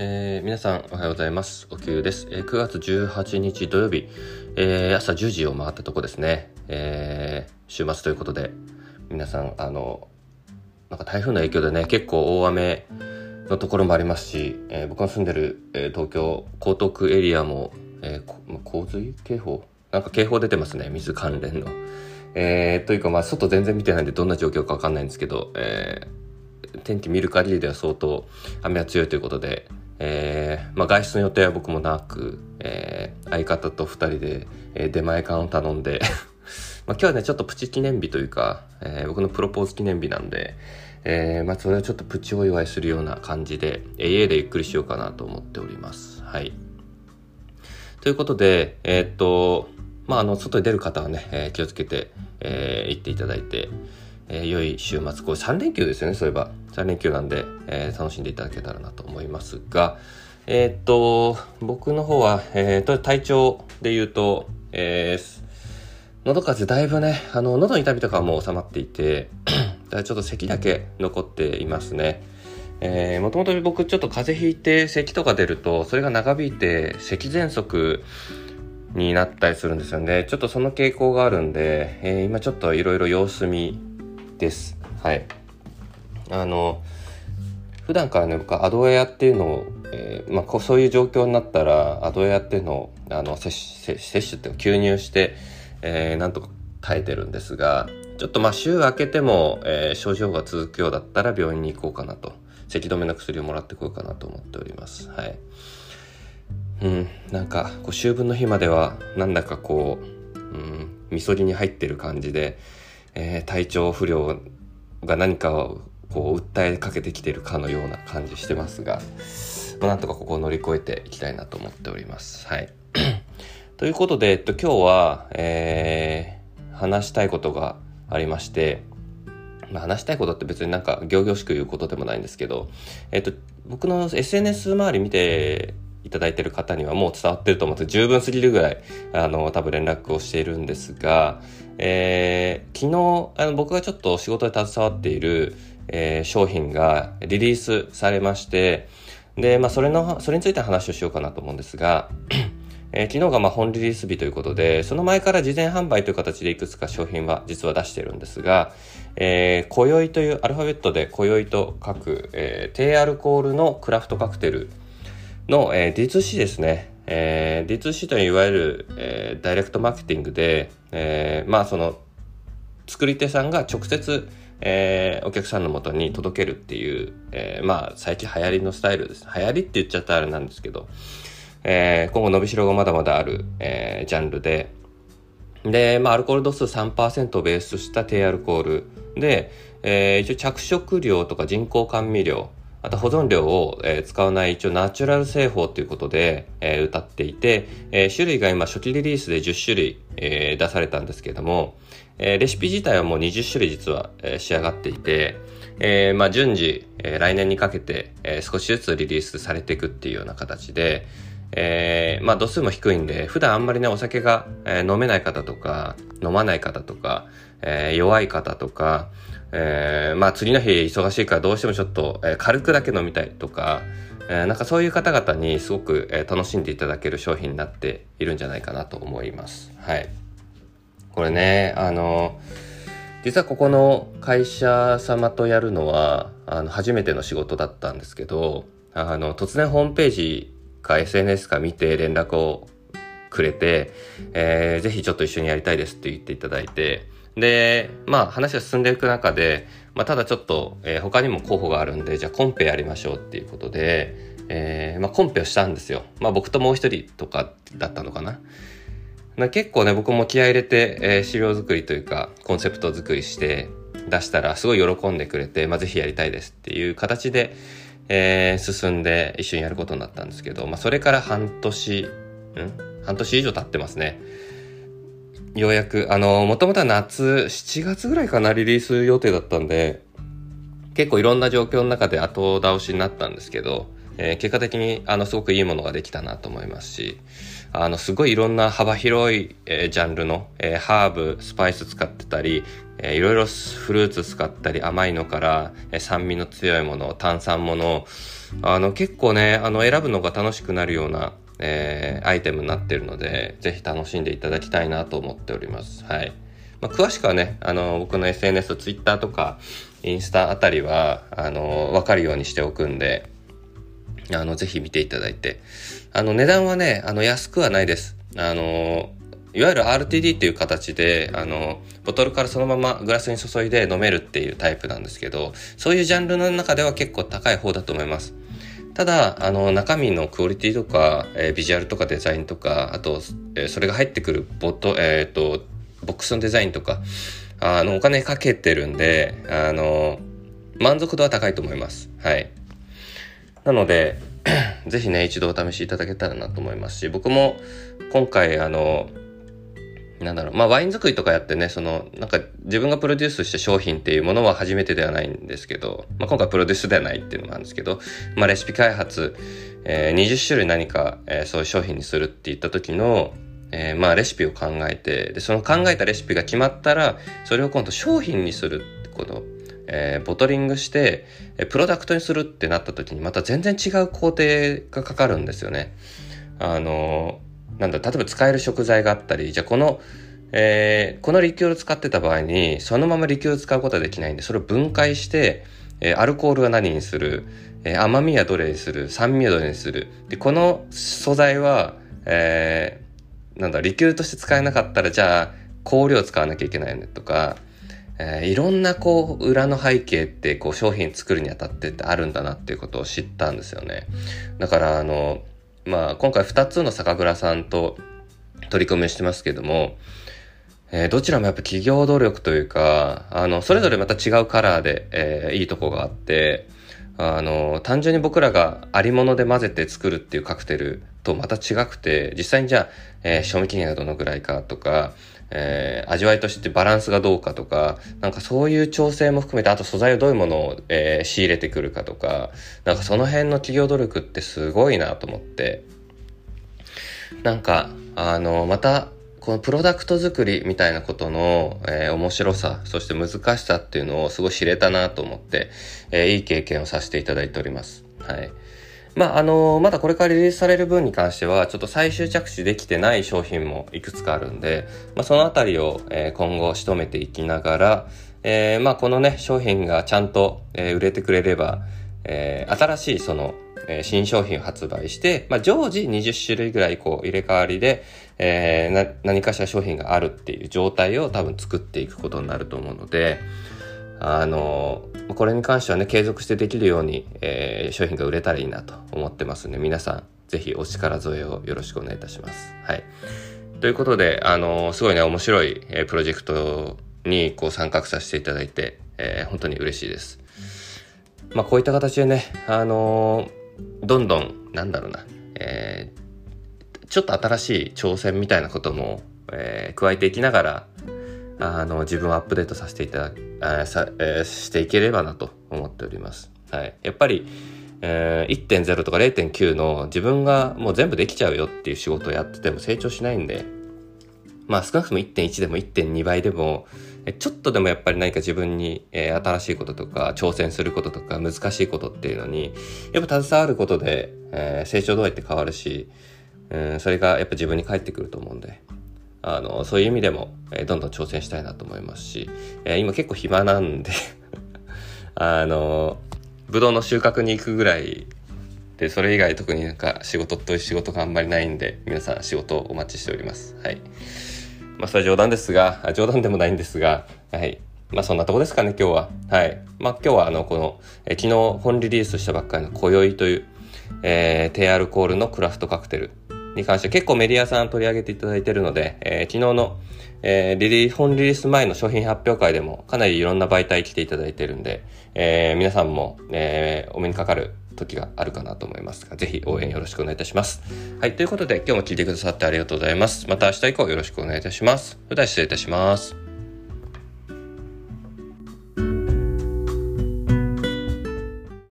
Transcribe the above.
えー、皆さんおはようございます。おきゅうです、えー、9月18日土曜日、えー、朝10時を回ったとこですね。えー、週末ということで、皆さん、あの、なんか台風の影響でね、結構大雨のところもありますし、えー、僕が住んでる、え、東京江東区エリアも、え、洪水警報？なんか警報出てますね、水関連の。え、というかまあ外全然見てないんでどんな状況かわかんないんですけど、え、天気見る限りでは相当雨は強いということで、えー、まあ、外出の予定は僕もなく、えー、相方と2人で、え、出前館を頼んで まあ今日はねちょっとプチ記念日というか、え僕のプロポーズ記念日なんで、えまあ、それをちょっとプチお祝いするような感じで、え家でゆっくりしようかなと思っております。はい。ということで、えっと、まあ、あの外に出る方はね、え気をつけて、え行っていただいて、えー、良い週末、これ3連休ですよね、そういえば。3連休なんで、えー、楽しんでいただけたらなと思いますが、えー、っと、僕の方は、えー、と、体調で言うと、えー、喉風だいぶね、あの、喉の痛みとかはもう収まっていて、ちょっと咳だけ残っていますね。えー、もともと僕ちょっと風邪ひいて咳とか出ると、それが長引いて咳喘息になったりするんですよね。ちょっとその傾向があるんで、えー、今ちょっといろいろ様子見です。はい。あの、普段からね、僕はアドウェアっていうのを、えー、まあ、そういう状況になったら、アドウェアっていうのを、あの、摂取、摂取っていうか吸入して、えー、なんとか耐えてるんですが、ちょっとまあ週明けても、えー、症状が続くようだったら病院に行こうかなと。咳止めの薬をもらってこようかなと思っております。はい。うん、なんか、こう秋分の日までは、なんだかこう、うん、みそぎに入ってる感じで、えー、体調不良が何かをこう訴えかけてきてるかのような感じしてますが、まあ、なんとかここを乗り越えていきたいなと思っております。はい。ということで、えっと、今日は、えー、話したいことがありまして、まあ、話したいことって別になんか行々しく言うことでもないんですけど、えっと、僕の SNS 周り見ていただいている方にはもう伝わってると思って十分すぎるぐらい、あの、多分連絡をしているんですが、えー、昨日、あの、僕がちょっと仕事で携わっている、えー、商品がリリースされまして、で、まあ、それの、それについて話をしようかなと思うんですが、えー、昨日がまあ本リリース日ということで、その前から事前販売という形でいくつか商品は実は出してるんですが、えー、今宵というアルファベットで今宵と書く、えー、低アルコールのクラフトカクテルの、えー、D2C ですね。えー、D2C といういわゆる、えー、ダイレクトマーケティングで、えー、まあその作り手さんが直接、えー、お客さんのもとに届けるっていう、えー、まあ最近流行りのスタイルです。流行りって言っちゃったらあれなんですけど、えー、今後伸びしろがまだまだある、えー、ジャンルで、で、まあアルコール度数3%をベースとした低アルコールで、えー、一応着色料とか人工甘味料、あと保存料を、えー、使わない一応ナチュラル製法ということで、えー、歌っていて、えー、種類が今初期リリースで10種類、え、出されたんですけれども、え、レシピ自体はもう20種類実は、え、仕上がっていて、え、まあ順次、え、来年にかけて、え、少しずつリリースされていくっていうような形で、えー、まあ度数も低いんで、普段あんまりね、お酒が、えー、飲めない方とか、飲まない方とか、えー、弱い方とか、えー、まあ次の日忙しいからどうしてもちょっと、えー、軽くだけ飲みたいとか、えー、なんかそういう方々にすごく、えー、楽しんでいただける商品になっているんじゃないかなと思います。はい。これね、あの、実はここの会社様とやるのは、あの、初めての仕事だったんですけど、あの、突然ホームページか SNS か見て連絡をくれて、えー、ぜひちょっと一緒にやりたいですって言っていただいて、で、まあ話が進んでいく中で、まあただちょっと、えー、他にも候補があるんで、じゃあコンペやりましょうっていうことで、えー、まあコンペをしたんですよ。まあ僕ともう一人とかだったのかな。な結構ね、僕も気合入れて、えー、資料作りというか、コンセプト作りして出したら、すごい喜んでくれて、まあぜひやりたいですっていう形で、えー、進んで一緒にやることになったんですけど、まあそれから半年、ん？半年以上経ってますね。ようやく、あの、もともとは夏、7月ぐらいかな、リリース予定だったんで、結構いろんな状況の中で後倒しになったんですけど、えー、結果的に、あの、すごくいいものができたなと思いますし、あの、すごいいろんな幅広い、えー、ジャンルの、えー、ハーブ、スパイス使ってたり、えー、いろいろフルーツ使ったり甘いのから、え、酸味の強いもの炭酸ものあの結構ねあの選ぶのが楽しくなるような、えー、アイテムになってるのでぜひ楽しんでいただきたいなと思っております。はいまあ、詳しくはねあの僕の SNS、Twitter とかインスタあたりはあの分かるようにしておくんであのぜひ見ていただいてあの値段はねあの安くはないです。あのいわゆる RTD っていう形で、あの、ボトルからそのままグラスに注いで飲めるっていうタイプなんですけど、そういうジャンルの中では結構高い方だと思います。ただ、あの、中身のクオリティとか、えー、ビジュアルとかデザインとか、あと、えー、それが入ってくるボト、えっ、ー、と、ボックスのデザインとか、あの、お金かけてるんで、あの、満足度は高いと思います。はい。なので、ぜひね、一度お試しいただけたらなと思いますし、僕も今回、あの、なんだろう、まあワイン作りとかやってね、その、なんか自分がプロデュースした商品っていうものは初めてではないんですけど、まあ今回プロデュースではないっていうのもあるんですけど、まあレシピ開発、えー、20種類何か、えー、そういう商品にするって言った時の、えー、まあレシピを考えて、で、その考えたレシピが決まったら、それを今度商品にするってこと、えー、ボトリングして、えプロダクトにするってなった時にまた全然違う工程がかかるんですよね。あのなんだ、例えば使える食材があったり、じゃあこの、えー、このリキュール使ってた場合に、そのままリキュール使うことはできないんで、それを分解して、えー、アルコールは何にする、えー、甘みはどれにする、酸味はどれにする。で、この素材は、えー、なんだ、リキュールとして使えなかったら、じゃあ、香料使わなきゃいけないよねとか、えー、いろんなこう、裏の背景ってこう商品作るにあたってってあるんだなっていうことを知ったんですよね。だからあの、まあ、今回2つの酒蔵さんと取り組みしてますけども、えー、どちらもやっぱ企業努力というか、あの、それぞれまた違うカラーで、えー、いいとこがあって、あの、単純に僕らがありもので混ぜて作るっていうカクテルとまた違くて、実際にじゃあ、えー、賞味期限がどのぐらいかとか、えー、味わいとしてバランスがどうかとか、なんかそういう調整も含めて、あと素材をどういうものを、えー、仕入れてくるかとか、なんかその辺の企業努力ってすごいなと思って、なんか、あの、また、このプロダクト作りみたいなことの、えー、面白さ、そして難しさっていうのをすごい知れたなと思って、えー、いい経験をさせていただいております。はい。まあ、あのまだこれからリリースされる分に関しては、ちょっと最終着地できてない商品もいくつかあるんで、まあ、そのあたりを、えー、今後仕留めていきながら、えー、まあ、このね、商品がちゃんと、えー、売れてくれれば、えー、新しいその、えー、新商品を発売して、まあ、常時20種類ぐらいこう入れ替わりで、えー、何かしら商品があるっていう状態を多分作っていくことになると思うので、あの、これに関してはね、継続してできるように、えー、商品が売れたらいいなと思ってますので、皆さん、ぜひお力添えをよろしくお願いいたします。はい。ということで、あの、すごいね、面白い、えー、プロジェクトにこう参画させていただいて、えー、本当に嬉しいです。まあ、こういった形でね、あのどんどん、なんだろうな、えー、ちょっと新しい挑戦みたいなことも、えー、加えていきながら、あの、自分をアップデートさせていただあさ、えー、していければなと思っております。はい。やっぱり、えー、1.0とか0.9の自分がもう全部できちゃうよっていう仕事をやってても成長しないんで、まあ少なくとも1.1でも1.2倍でも、ちょっとでもやっぱり何か自分に、えー、新しいこととか挑戦することとか難しいことっていうのに、やっぱ携わることで、えー、成長度合いって変わるし、うん、それがやっぱ自分に返ってくると思うんで、あの、そういう意味でも、えー、どんどん挑戦したいなと思いますし、えー、今結構暇なんで あの、ぶどうの収穫に行くぐらいで、それ以外特になんか仕事という仕事があんまりないんで、皆さん仕事をお待ちしております。はい。まあ、それは冗談ですが、冗談でもないんですが、はい。まあ、そんなとこですかね、今日は。はい。まあ、今日はあの、この、え昨日本リリースしたばっかりの今宵という、えー、低アルコールのクラフトカクテルに関して結構メディアさん取り上げていただいているので、えー、昨日の、えー、リリー、本リリース前の商品発表会でもかなりいろんな媒体来ていただいているんで、えー、皆さんも、え、お目にかかる時があるかなと思いますが、ぜひ応援よろしくお願いいたします。はい、ということで今日も聞いてくださってありがとうございます。また明日以降よろしくお願いいたします。それでは失礼いたします。